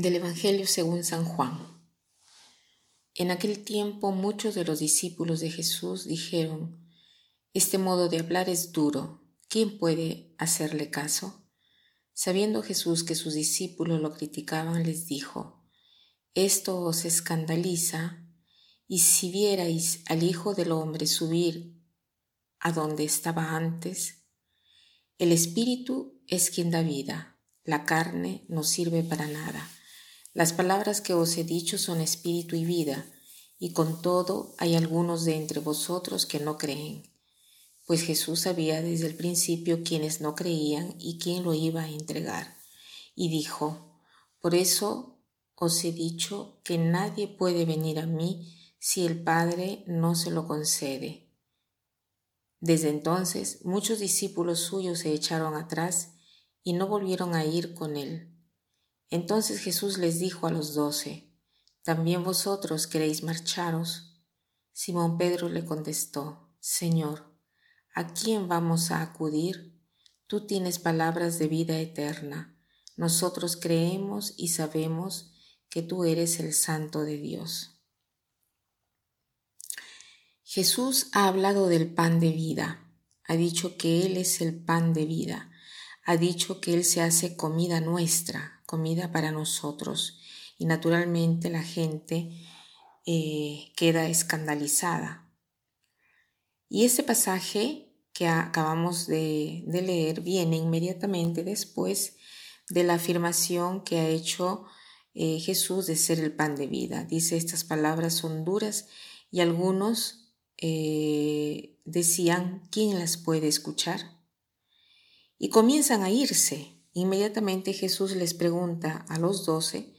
Del Evangelio según San Juan. En aquel tiempo muchos de los discípulos de Jesús dijeron, Este modo de hablar es duro, ¿quién puede hacerle caso? Sabiendo Jesús que sus discípulos lo criticaban, les dijo, Esto os escandaliza, y si vierais al Hijo del Hombre subir a donde estaba antes, el Espíritu es quien da vida, la carne no sirve para nada. Las palabras que os he dicho son espíritu y vida, y con todo hay algunos de entre vosotros que no creen. Pues Jesús sabía desde el principio quienes no creían y quién lo iba a entregar. Y dijo, Por eso os he dicho que nadie puede venir a mí si el Padre no se lo concede. Desde entonces muchos discípulos suyos se echaron atrás y no volvieron a ir con él. Entonces Jesús les dijo a los doce, ¿también vosotros queréis marcharos? Simón Pedro le contestó, Señor, ¿a quién vamos a acudir? Tú tienes palabras de vida eterna. Nosotros creemos y sabemos que tú eres el Santo de Dios. Jesús ha hablado del pan de vida, ha dicho que Él es el pan de vida, ha dicho que Él se hace comida nuestra, comida para nosotros y naturalmente la gente eh, queda escandalizada. Y este pasaje que acabamos de, leer viene inmediatamente después de la afirmación que ha hecho eh, Jesús de ser el pan de vida. Dice, estas palabras son duras y algunos eh, decían, ¿quién las puede escuchar? Y comienzan a irse, Inmediatamente Jesús les pregunta a los doce,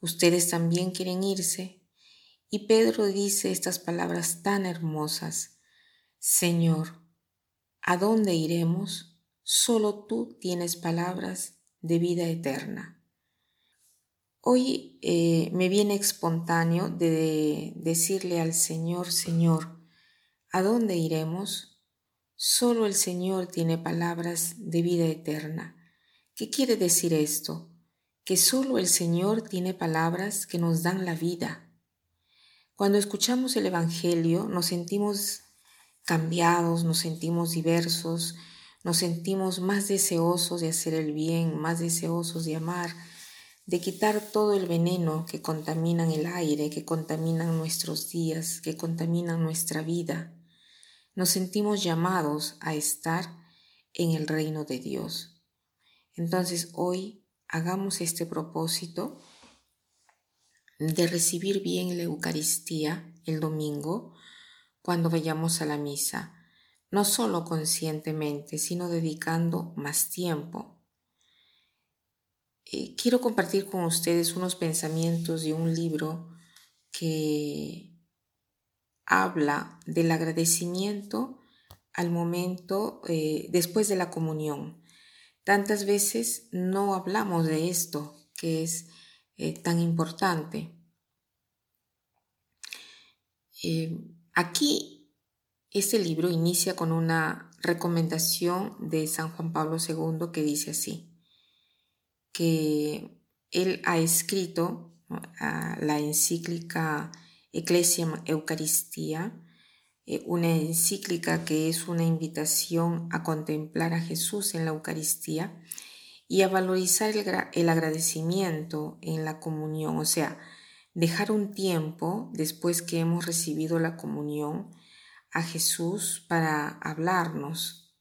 ¿ustedes también quieren irse? Y Pedro dice estas palabras tan hermosas, Señor, ¿a dónde iremos? Solo tú tienes palabras de vida eterna. Hoy eh, me viene espontáneo de decirle al Señor, Señor, ¿a dónde iremos? Solo el Señor tiene palabras de vida eterna. ¿Qué quiere decir esto? Que solo el Señor tiene palabras que nos dan la vida. Cuando escuchamos el Evangelio nos sentimos cambiados, nos sentimos diversos, nos sentimos más deseosos de hacer el bien, más deseosos de amar, de quitar todo el veneno que contaminan el aire, que contaminan nuestros días, que contaminan nuestra vida. Nos sentimos llamados a estar en el reino de Dios. Entonces hoy hagamos este propósito de recibir bien la Eucaristía el domingo cuando vayamos a la misa, no solo conscientemente, sino dedicando más tiempo. Eh, quiero compartir con ustedes unos pensamientos de un libro que habla del agradecimiento al momento eh, después de la comunión. Tantas veces no hablamos de esto que es eh, tan importante. Eh, aquí este libro inicia con una recomendación de San Juan Pablo II que dice así, que él ha escrito la encíclica Ecclesia Eucaristía eh, una encíclica que es una invitación a contemplar a Jesús en la Eucaristía y a valorizar el, agradecimiento en la comunión, o sea, dejar un tiempo después que hemos recibido la comunión a Jesús para hablarnos,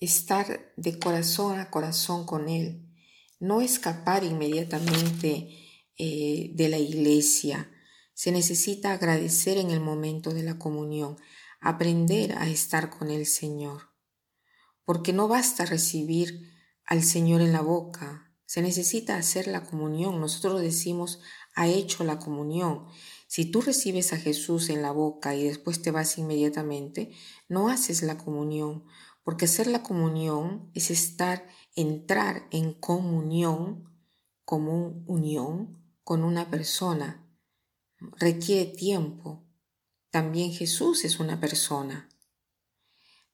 estar de corazón a corazón con Él, no escapar inmediatamente eh, de la iglesia, se necesita agradecer en el momento de la comunión, aprender a estar con el Señor. Porque no basta recibir al Señor en la boca, se necesita hacer la comunión. Nosotros decimos, ha hecho la comunión. Si tú recibes a Jesús en la boca y después te vas inmediatamente, no haces la comunión, porque hacer la comunión es estar, entrar en comunión, como unión con una persona, requiere tiempo. También Jesús es una persona.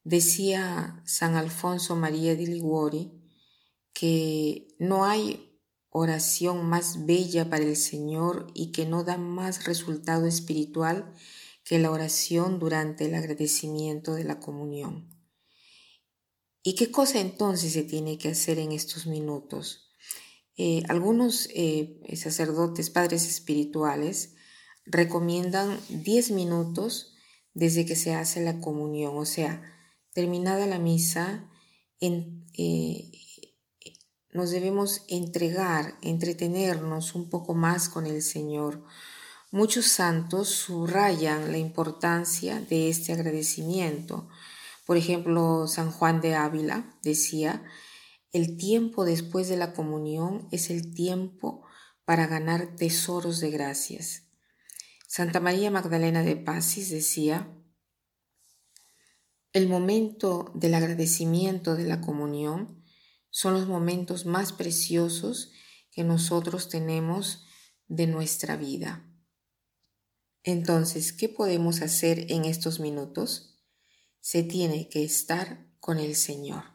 Decía San Alfonso María de Liguori que no hay oración más bella para el Señor y que no da más resultado espiritual que la oración durante el agradecimiento de la comunión. ¿Y qué cosa entonces se tiene que hacer en estos minutos? Eh, algunos eh, sacerdotes, padres espirituales, recomiendan 10 minutos desde que se hace la comunión, o sea, terminada la misa, en, eh, nos debemos entregar, entretenernos un poco más con el Señor. Muchos santos subrayan la importancia de este agradecimiento. Por ejemplo, San Juan de Ávila decía, el tiempo después de la comunión es el tiempo para ganar tesoros de gracias. Santa María Magdalena de Pasis decía, el momento del agradecimiento de la comunión son los momentos más preciosos que nosotros tenemos de nuestra vida. Entonces, ¿qué podemos hacer en estos minutos? Se tiene que estar con el Señor.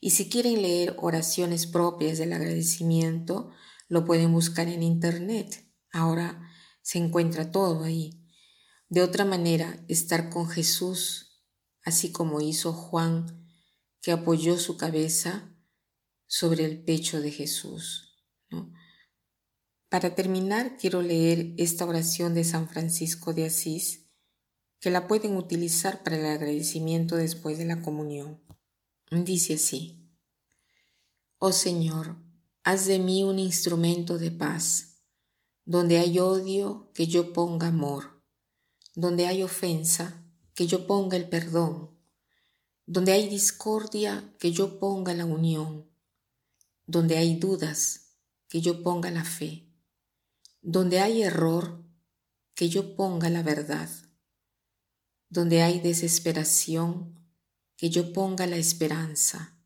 Y si quieren leer oraciones propias del agradecimiento, lo pueden buscar en Internet. Ahora se encuentra todo ahí. De otra manera, estar con Jesús, así como hizo Juan, que apoyó su cabeza sobre el pecho de Jesús. Para terminar, quiero leer esta oración de San Francisco de Asís, que la pueden utilizar para el agradecimiento después de la comunión. Dice así, Oh Señor, haz de mí un instrumento de paz. Donde hay odio, que yo ponga amor. Donde hay ofensa, que yo ponga el perdón. Donde hay discordia, que yo ponga la unión. Donde hay dudas, que yo ponga la fe donde hay error, que yo ponga la verdad. Donde hay desesperación, que yo ponga la esperanza.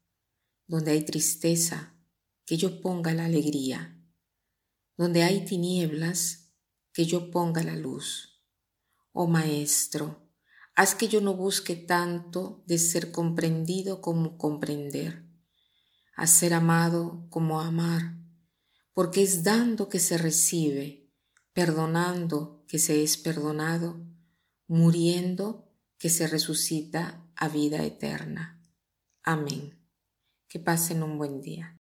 Donde hay tristeza, que yo ponga la alegría. Donde hay tinieblas, que yo ponga la luz. Oh Maestro, haz que yo no busque tanto de ser comprendido como comprender, a ser amado como amar porque es dando que se recibe, perdonando que se es perdonado, muriendo que se resucita a vida eterna. Amén. Que pasen un buen día.